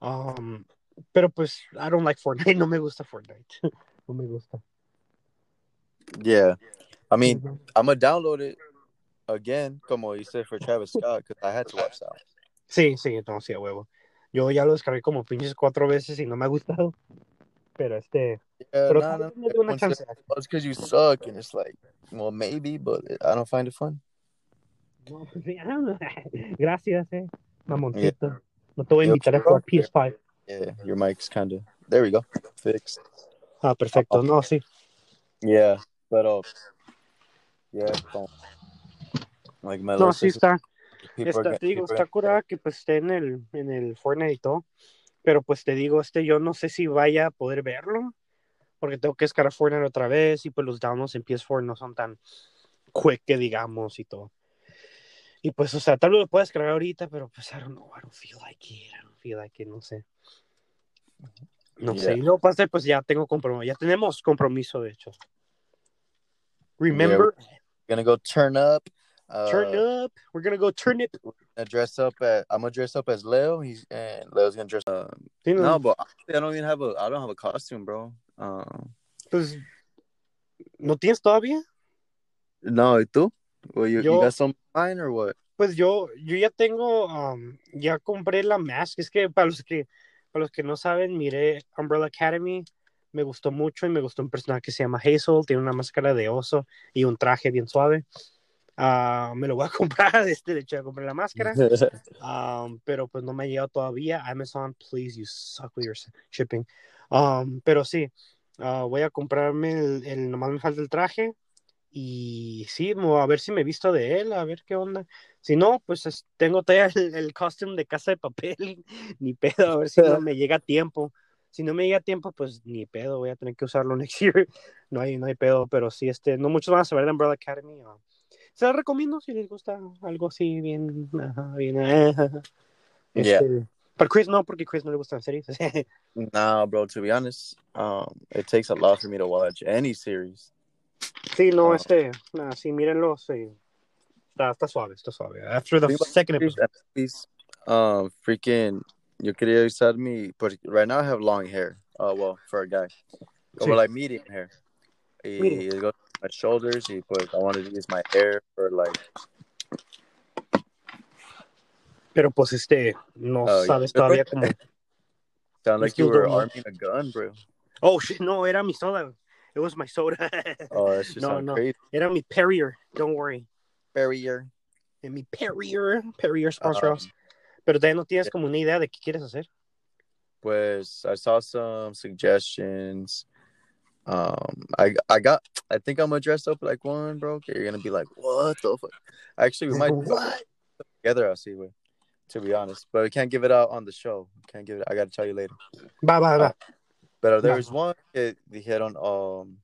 S1: Um, pero pues, I don't like Fortnite, no me gusta Fortnite. no me gusta.
S2: Yeah. I mean, I'm going to download it again, como said for Travis Scott, because I had to watch that.
S1: Sí, sí, no, sí, a huevo. Yo ya lo descargué como pinches cuatro veces y no me ha gustado. Pero este,
S2: Yeah,
S1: pero
S2: nah, nah, everyone says, "Oh, it's because you suck. And it's like, well, maybe, but I don't find it fun.
S1: No, pues, Gracias, eh. Mamoncito. No te voy a invitar a jugar PS5.
S2: Yeah, your mic's kind of, there we go, fixed.
S1: Ah, perfecto. No, sí.
S2: Yeah, pero, yeah, como, like my
S1: No, sí está. está te digo, está curada que pues esté en el, en el Fortnite y todo. Pero pues te digo, este, yo no sé si vaya a poder verlo. Porque tengo que descargar Fortnite otra vez. Y pues los downloads en PS4 no son tan quick que digamos y todo. Y pues, o sea, tal vez lo puedas descargar ahorita, pero pues, I don't know, I don't feel like it, I don't feel like it, no sé. No
S2: Yeah.
S1: sé, y luego pasa, pues ya tengo compromiso, ya tenemos compromiso, de hecho. Remember,
S2: gonna go turn up. Uh,
S1: turn up, we're gonna go turn it.
S2: dress up at, I'm gonna dress up as Leo. He's and Leo's gonna dress. Uh,
S1: Sí, no,
S2: but I don't even have a, I don't have a costume, bro. Um,
S1: Pues, ¿no tienes todavía?
S2: no, ¿y tú? Well, you, you
S1: Yo-
S2: got some mine or what?
S1: Pues yo, yo ya tengo, um, ya compré la mask. Es que para los que, para los que no saben, miré Umbrella Academy, me gustó mucho y me gustó un personaje que se llama Hazel, tiene una máscara de oso y un traje bien suave. Ah, me lo voy a comprar, este, de hecho, ya compré la máscara, um, pero pues no me ha llegado todavía. Amazon, please, you suck with your shipping. Um, pero sí, ah, voy a comprarme el, el, nomás me falta el traje y sí, a ver si me visto de él, a ver qué onda. Si no, pues es- tengo todavía el, el costume de casa de papel, ni pedo, a ver si no me llega a tiempo. Si no me llega a tiempo, pues ni pedo, voy a tener que usarlo next year. No hay, no hay pedo, pero sí, este, no muchos van a saber de Umbrella Academy. o- Se los recomiendo si les gusta algo así, bien, ajá, bien, ajá.
S2: Yeah.
S1: Pero Chris no, porque Chris no le gustan series.
S2: Nah, bro. To be honest, um, it takes a lot for me to watch any series.
S1: sí, no,
S2: Ah.
S1: este, nada, sí, mírenlo, sí. Está, está suave, está suave. After the second episode.
S2: movies, Um, freaking, yo quería avisarme, but right now I have long hair. Uh, well, for a guy,
S1: Sí.
S2: or like medium hair.
S1: Medium.
S2: it goes to my shoulders. Y pues I wanted to use my hair for like.
S1: Pero pues este, no
S2: Oh, yeah.
S1: sabes todavía cómo.
S2: Sound like you were arming a gun, bro.
S1: Oh shit, no, era mi soda. It was my soda.
S2: Oh, that just
S1: No, no.
S2: crazy.
S1: Era mi Perrier, don't worry.
S2: Barrier.
S1: En mi Perrier, Perrier sponsor
S2: Um,
S1: us. Pero todavía no tienes como una idea de qué quieres hacer.
S2: pues I saw some suggestions. Um, I I got. I think I'm gonna dress up like one, bro. Okay, you're gonna be like, what the fuck? Actually, we might
S1: What?
S2: together. I'll see you. To be honest, but we can't give it out on the show. Can't give it. I gotta tell you later.
S1: Va, va, va.
S2: But there
S1: No.
S2: was one that they hit on um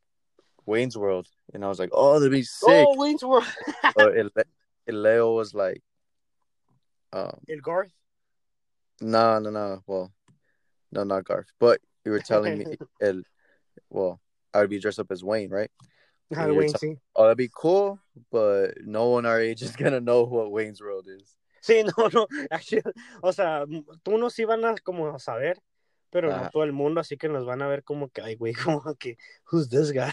S2: Wayne's World, and I was like, oh, that'd be sick.
S1: Oh, Wayne's World.
S2: But it, it, Leo was like, um,
S1: El Garth.
S2: no, no, no. Well, no, not Garth. But you were telling me, el, well, I would be dressed up as Wayne, right?
S1: Ajá,
S2: You're
S1: Wayne,
S2: telling-
S1: sí.
S2: Oh, that'd be cool, but no one our age is gonna know what Wayne's World is.
S1: Sí, no, no. Actually, o sea, tú unos sí van a como a saber, pero no
S2: Ajá.
S1: todo el mundo, así que nos van a ver como que, ay, güey, como que, who's this guy?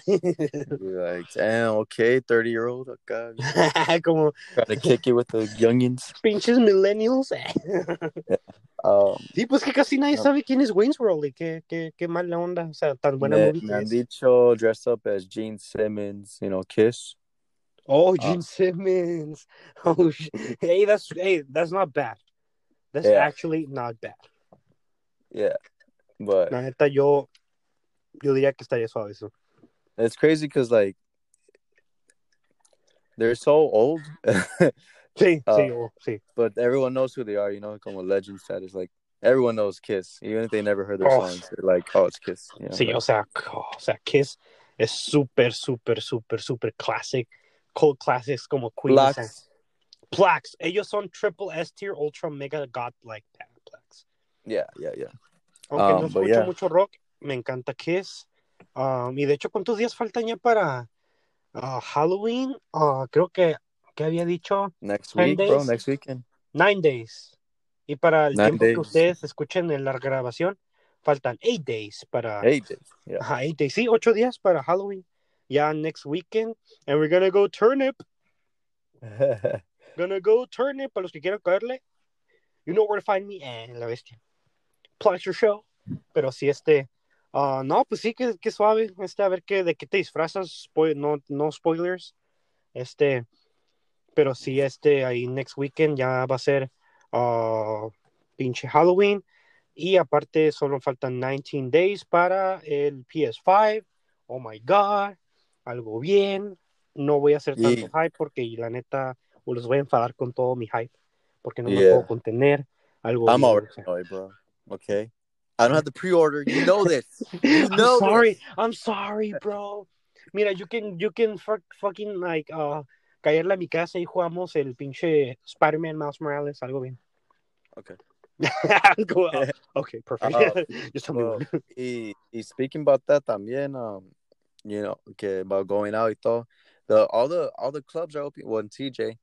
S2: Like, damn, okay, thirty year old, okay,
S1: como
S2: to kick it with the youngins.
S1: pinches millennials.
S2: Um,
S1: sí, pues que casi nadie
S2: No.
S1: sabe quién es Wayne's World y qué, qué, qué mala onda, o sea, tan buena
S2: me,
S1: movie
S2: me han dicho dress up as Gene Simmons, you know, Kiss.
S1: Oh,
S2: Ah.
S1: Gene Simmons. Oh, sh- hey, that's hey, that's not bad. That's
S2: Yeah.
S1: actually not bad.
S2: Yeah, but
S1: La neta, yo, yo diría que estaría suave eso.
S2: it's crazy because like they're so old,
S1: Sí,
S2: Ah.
S1: sí, oh, sí.
S2: but everyone knows who they are. You know, como legend status. Like everyone knows Kiss, even if they never heard their
S1: Oh.
S2: songs. They're like, oh, it's Kiss. You know,
S1: Sí,
S2: like-
S1: o sea, oh, o sea, Kiss es súper, súper, súper, súper classic. Cold classics como Queen. Plaques. Ellos son triple S tier, ultra mega god like that. Plaques.
S2: Yeah, yeah, yeah.
S1: Aunque
S2: Um,
S1: no
S2: but
S1: escucho
S2: yeah.
S1: mucho rock, me encanta Kiss. Um, y de hecho, ¿cuántos días faltan ya para ah, Halloween? Ah, creo que, que había dicho
S2: Next week, bro. Next weekend.
S1: nine days. Y para el
S2: Nine
S1: tiempo que ustedes escuchen en la grabación, faltan eight days para
S2: Eight days. Yeah.
S1: Ajá, eight days. Sí, ocho días para Halloween. Ya next weekend. And we're gonna go turnip. Gonna go turnip. Para los que quieran caerle. You know where to find me. Eh, la bestia. Pleasure show. Pero sí, este. ah, no, pues sí, que, que suave. Este, a ver qué, de qué te disfrazas. Spoil- no, no spoilers. Este. Pero sí, este, ahí next weekend ya va a ser ah, pinche Halloween. Y aparte, solo faltan 19 days para el PS5. Oh my god. Algo bien. No voy a hacer tanto hype porque la neta o los voy a enfadar con todo mi hype. Porque no me
S2: Yeah.
S1: puedo contener. Algo
S2: I'm
S1: bien,
S2: already
S1: o sea.
S2: annoyed, bro. Okay. I don't have the pre-order. You know this. You
S1: I'm
S2: know
S1: sorry.
S2: this.
S1: I'm sorry, bro. Mira, you can, you can fuck, fucking like uh, caerle a mi casa y jugamos el pinche Spider-Man Miles Morales, algo bien.
S2: Okay.
S1: Algo- okay, perfect.
S2: Uh,
S1: Just me
S2: well, y, y speaking about that también, um, you know, okay, about going out y todo, the all the all the clubs are open. Well, in TJ,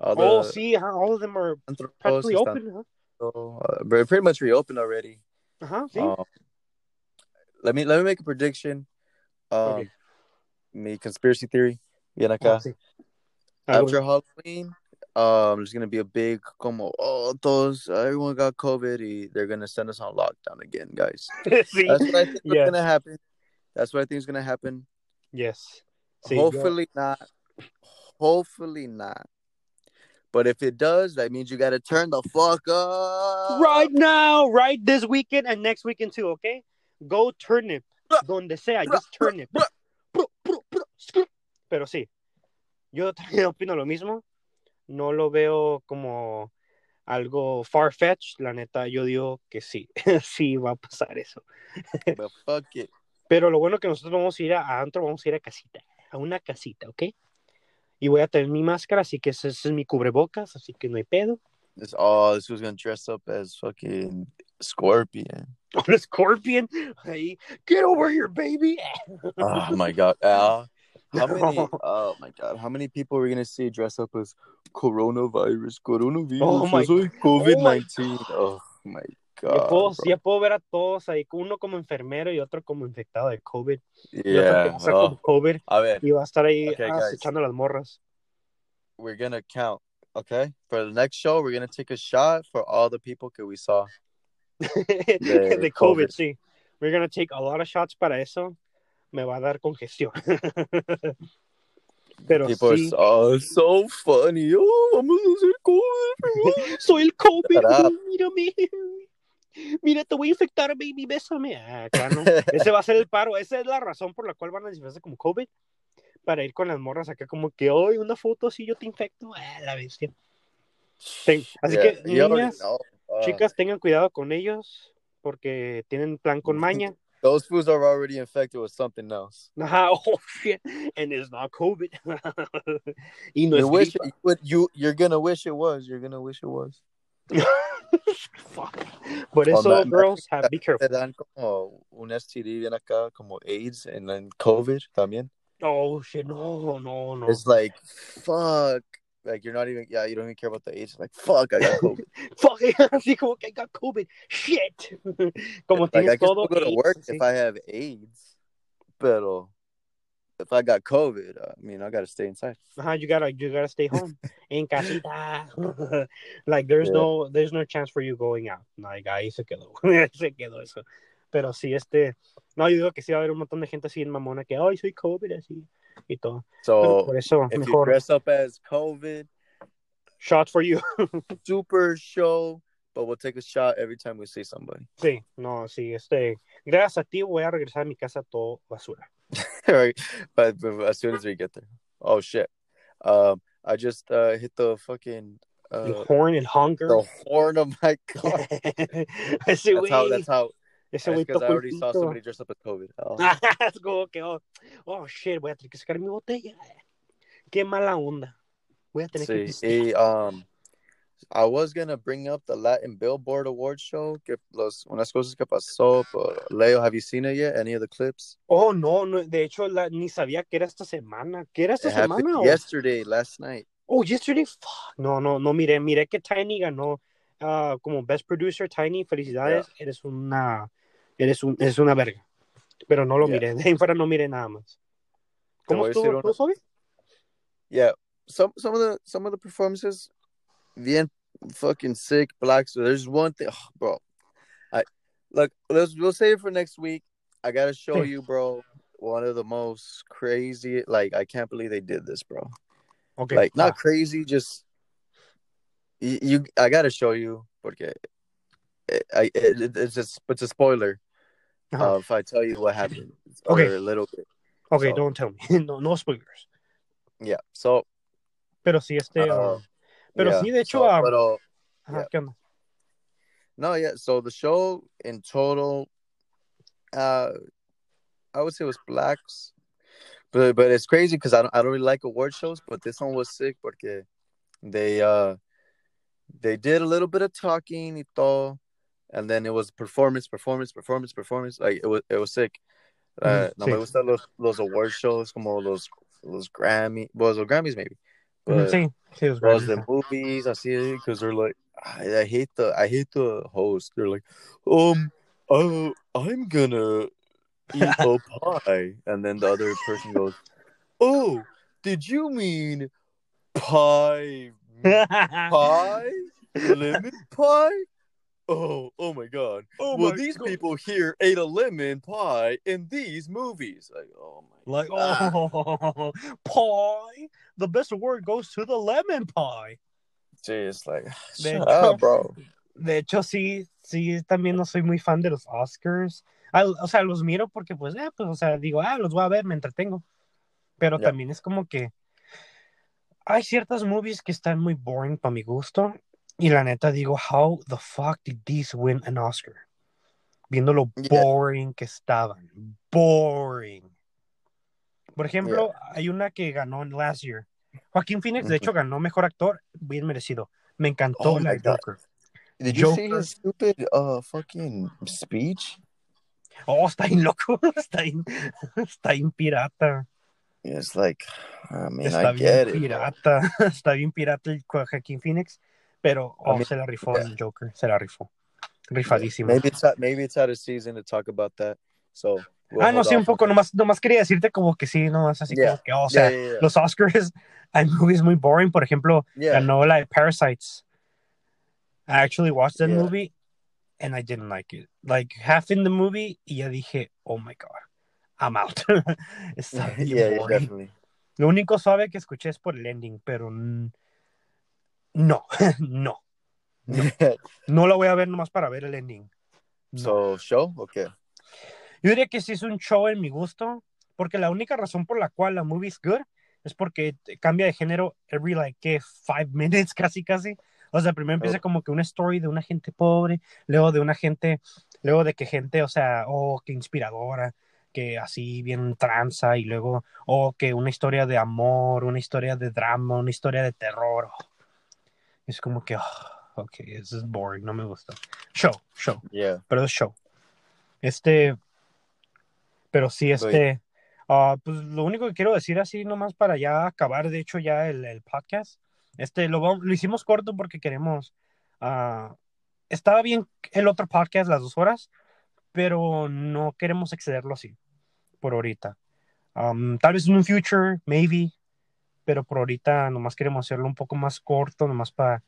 S2: all the
S1: Oh, see, all of them are practically open, huh?
S2: todo, uh, very- pretty much reopened already.
S1: Uh-huh.
S2: Um, let me let me make a prediction. Um,
S1: Okay.
S2: mi conspiracy theory.
S1: Ah,
S2: acá.
S1: sí. Algo
S2: After Halloween, um, there's gonna be a big como oh those everyone got COVID. they're gonna send us on lockdown again, guys. That's what I think is
S1: Yes.
S2: gonna happen. That's what I think is gonna happen.
S1: Yes. Sí, yo-
S2: Hopefully not. Hopefully not. But if it does, that means you gotta turn the fuck up.
S1: right now, right this weekend and next weekend too, okay? Go turnip. Donde sea, just turnip. Bro, bro, bro, skr. Pero sí, yo también opino lo mismo. No lo veo como algo far-fetched. La neta, yo digo que sí, sí va a pasar eso.
S2: But fuck it.
S1: Pero lo bueno que nosotros vamos a ir a, a antro, vamos a ir a casita, a una casita, ¿ok? Y voy a tener mi máscara, así que ese, ese es mi cubrebocas, así que no hay pedo.
S2: This oh, this was gonna dress up as fucking Scorpion.
S1: Un scorpion, ahí, get over here, baby.
S2: Oh my god. Al, how many oh my god, how many people are we gonna see dress up as coronavirus? Coronavirus.
S1: Oh my-
S2: Yo soy COVID nineteen. Oh my
S1: Ya
S2: god.
S1: puedo, ya puedo ver a todos ahí, uno como enfermero y otro como infectado de COVID. Y otro que
S2: Yeah. oh,
S1: con COVID
S2: a ver,
S1: y va a estar ahí
S2: Okay,
S1: ah, las morras.
S2: we're gonna count. Okay, for the next show, we're gonna take a shot for all the people que we saw.
S1: de COVID,
S2: COVID.
S1: sí. We're gonna take a lot of shots para eso. Me va a dar congestión. Pero
S2: People
S1: sí,
S2: are so, oh, so funny. Oh, vamos a hacer COVID.
S1: soy el COVID, mírame. Mira, te voy a infectar, baby, bésame. Ah, acá no. Ese va a ser el paro. Esa es la razón por la cual van a disfrazarse como COVID. Para ir con las morras acá, como que hoy una foto así yo te infecto. Ah, la bestia. Ten- así
S2: Yeah,
S1: que, niñas.
S2: Uh,
S1: chicas, tengan cuidado con ellos. Porque tienen plan con maña.
S2: those fools are already infected with something else.
S1: Ajá, oh shit. And it's not COVID. y no
S2: you
S1: es
S2: wish you, you you're gonna wish it was. You're gonna wish it was.
S1: Fuck. Por eso,
S2: man,
S1: girls, have, be careful.
S2: Te dan como un STD bien acá, como AIDS and then COVID también.
S1: Oh shit, no, no, no.
S2: It's like fuck. Like you're not even yeah, you don't even care about the AIDS. Like fuck, I got COVID.
S1: Fuck, así como que I got COVID. Shit. Como
S2: like I
S1: tienes
S2: can
S1: todo.
S2: go to work
S1: sí.
S2: if I have AIDS. Pero if I got COVID, uh, I mean I gotta stay inside.
S1: Ajá, you gotta, you gotta stay home. En casita. like, there's
S2: Yeah.
S1: no, there's no chance for you going out. Like, ahí se quedó. Ahí se quedó eso. Pero sí, este, no, yo digo que sí va a haber un montón de gente así en mamona que, ay, soy COVID, así, y todo. Pero
S2: So
S1: por eso,
S2: if you dress up as COVID,
S1: shot for you.
S2: super show, but we'll take a shot every time we see somebody.
S1: sí, no, sí, este, gracias a ti voy a regresar a mi casa todo basura.
S2: right, but, but as soon as we get there, oh shit! Um, I just uh, hit the fucking uh,
S1: horn, and hunger.
S2: the horn of my car. That's how. That's how.
S1: ese
S2: That's
S1: güey
S2: because I already saw somebody dressed up as COVID. Oh.
S1: es como okay, oh, oh, shit, voy a tener que sacar mi botella. Qué mala onda. Voy a tener que
S2: Sí,
S1: pistear.
S2: y, um, I was gonna bring up the Latin Billboard Award show. Que los unas cosas que pasó. But Leo, have you seen it yet? Any of the clips?
S1: Oh, no, no, de hecho la- ni sabía que era esta semana. ¿Qué era esta
S2: It
S1: semana? o-
S2: yesterday, last night.
S1: Oh, yesterday. Fuck. No, no, no, miré, miré que Tiny ganó ah, como Best Producer. Tiny, felicidades. Eres una, eres un, eres una verga. Pero no lo
S2: Yeah.
S1: miré. De ahí fuera no miré nada más. ¿Cómo
S2: voy a decir
S1: estuvo? ¿Tú sabes?
S2: Yeah, some some of the some of the performances, bien fucking sick. Black. So there's one thing, oh, bro. I look. Let's we'll save it for next week. I gotta show you, bro. One of the most crazy. Like I can't believe they did this, bro.
S1: Okay.
S2: Like not
S1: ah,
S2: crazy, just you. you I gotta show you porque it, I it, it's just it's a spoiler
S1: ajá.
S2: uh, if I tell you what happened.
S1: Okay.
S2: A little bit.
S1: okay,
S2: so-
S1: don't tell me. no, no spoilers.
S2: Yeah. So.
S1: Pero sí, este.
S2: uh,
S1: pero
S2: yeah,
S1: sí, de hecho.
S2: so,
S1: ah,
S2: pero-
S1: ajá,
S2: yeah. No, yeah. So the show in total, uh, I would say it was blacks, but but it's crazy because I don't I don't really like award shows, but this one was sick porque they uh they did a little bit of talking y todo, and then it was performance, performance, performance, performance. Like it was it was sick. Uh,
S1: Mhm,
S2: no
S1: sí.
S2: me gustan los los award shows como los los Grammy, well, los Grammys maybe, but was the movies I see because they're like I, I hate the I hate the host. They're like, um, uh, I'm gonna eat a pie, and then the other person goes, oh, did you mean pie? Pie? lemon pie? Oh, oh my god!
S1: oh
S2: well, these
S1: God.
S2: people here ate a lemon pie in these movies. Like, oh my.
S1: Like,
S2: Ah.
S1: oh, pie. The best award goes to the lemon pie.
S2: It's like,
S1: De hecho-
S2: up, bro.
S1: De hecho, sí, sí, también no soy muy fan de los Oscars. Al- o sea, los miro porque, pues, eh, pues, o sea, digo, ah, los voy a ver, me entretengo. Pero
S2: Ya.
S1: también es como que hay ciertas movies que están muy boring para mi gusto. Y la neta digo, how the fuck did these win an Oscar? Viendo lo
S2: Yeah.
S1: boring que estaban. Boring. Por ejemplo, hay una que ganó last year. Joaquín Phoenix, de
S2: Ujú.
S1: hecho, ganó mejor actor, bien merecido. Me encantó
S2: Oh
S1: la. Joker.
S2: Did you see his stupid uh fucking speech?
S1: Oh, está bien loco, está bien, está bien pirata.
S2: It's like, I mean,
S1: está
S2: I
S1: bien
S2: get it.
S1: pirata, está bien pirata el Joaquín Phoenix, pero oh,
S2: I mean,
S1: se la rifó
S2: yeah.
S1: el Joker, se la rifó. Rifadísimo.
S2: Maybe it's out, maybe it's out of season to talk about that. So we'll
S1: ah, no, sí, un poco, nomás, nomás quería decirte como que sí, nomás así
S2: Yeah.
S1: como que, oh, o sea,
S2: yeah,
S1: los Oscars, hay movies muy boring, por ejemplo, la de Parasites. I actually watched that movie and I didn't like it. Like half in the movie y ya dije, oh my god, I'm out. Está
S2: yeah, definitely.
S1: Lo único suave que escuché es por el ending, pero no, no. No lo voy a ver nomás para ver el ending. No.
S2: so show, okay.
S1: Yo diría que sí es un show en mi gusto, porque la única razón por la cual la movie es good es porque cambia de género every like five minutes casi casi. O sea, primero empieza como que una story de una gente pobre, luego de una gente, luego de que gente, o sea, oh, qué inspiradora, que así bien tranza, y luego, oh, que una historia de amor, una historia de drama, una historia de terror. oh. Es como que, oh, ok, this is boring, no me gusta. Show, show
S2: Yeah.
S1: pero es show. Este, pero sí, este, ah, pues lo único que quiero decir así nomás para ya acabar, de hecho, ya el, el podcast, este, lo, lo hicimos corto porque queremos, ah, estaba bien el otro podcast, las dos horas, pero no queremos excederlo así, por ahorita. Um, tal vez en un future, maybe, pero por ahorita nomás queremos hacerlo un poco más corto, nomás para,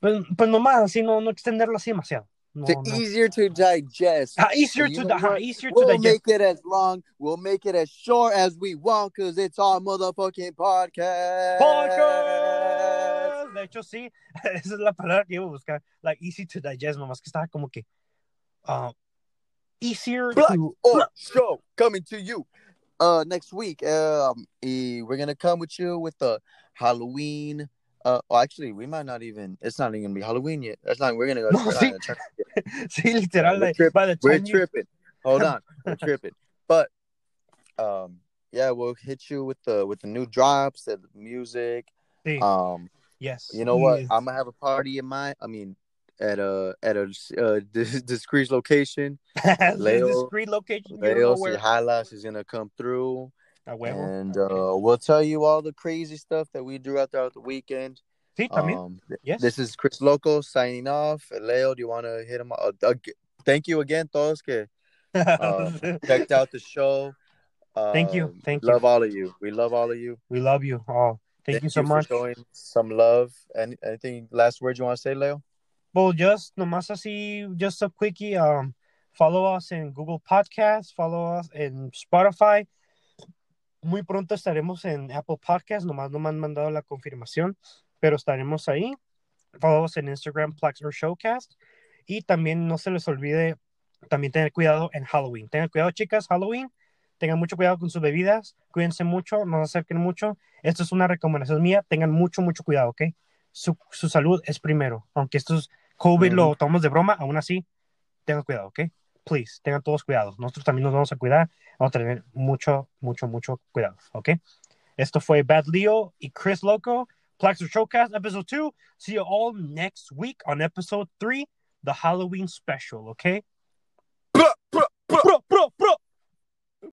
S1: pues, pues nomás así, no, no extenderlo así demasiado. No,
S2: To
S1: no.
S2: easier to digest.
S1: Ah, easier to,
S2: what?
S1: easier to
S2: We'll
S1: digest.
S2: make it as long. We'll make it as short as we want because it's our motherfucking podcast.
S1: Podcast. De hecho, sí, esa es la palabra que iba a buscar. Like, easy to digest, nomás que estaba como que uh, easier
S2: Black
S1: to.
S2: or show coming to you uh next week. Um, we're gonna come with you with the Halloween Uh, well, actually, we might not even. It's not even gonna be Halloween yet. That's not. We're gonna go.
S1: No,
S2: we're not
S1: sí.
S2: gonna turn-
S1: sí, literal,
S2: We're tripping.
S1: by the
S2: We're
S1: you-
S2: tripping. Hold on, we're tripping. But, um, yeah, we'll hit you with the with the new drops, the music.
S1: Sí,
S2: Um,
S1: yes.
S2: you know what?
S1: Yes.
S2: I'm gonna have a party in my. I mean, at a at a uh, dis- discreet location. Leo-
S1: discreet location. You
S2: Leo. Halas is gonna come through. And uh, we'll tell you all the crazy stuff that we do out throughout the weekend.
S1: Sí, también.
S2: Um,
S1: yes.
S2: This is Chris Loco signing off. Leo, do you want to hit him? Uh, uh, thank you again, todos que uh, checked out the show. Uh,
S1: Thank you. Thank you.
S2: Love all of you. We love all of you.
S1: we love you all. Thank, you so
S2: for
S1: much.
S2: showing some love. Any anything last words you want to say, Leo?
S1: Well, just nomás así, just a quickie. Um, follow us in Google Podcasts, follow us in Spotify. Muy pronto estaremos en Apple Podcasts, nomás no me han mandado la confirmación, pero estaremos ahí. Follow us en Instagram, Plex or Showcast. Y también no se les olvide también tener cuidado en Halloween. Tengan cuidado, chicas, Halloween. Tengan mucho cuidado con sus bebidas. Cuídense mucho, no se acerquen mucho. Esto es una recomendación mía. Tengan mucho, mucho cuidado, ¿ok? Su, su salud es primero. Aunque esto es COVID lo tomamos de broma, aún así, tengan cuidado, ¿ok? Please, tengan todos cuidado. Nosotros también nos vamos a cuidar. Vamos a tener mucho, mucho, mucho cuidado, ¿ok? Esto fue Bad Leo y Chris Loco, Plaxer Showcast, episode 2. See you all next week on episode 3, the Halloween special, ¿ok? Bro, bro, bro, bro, bro.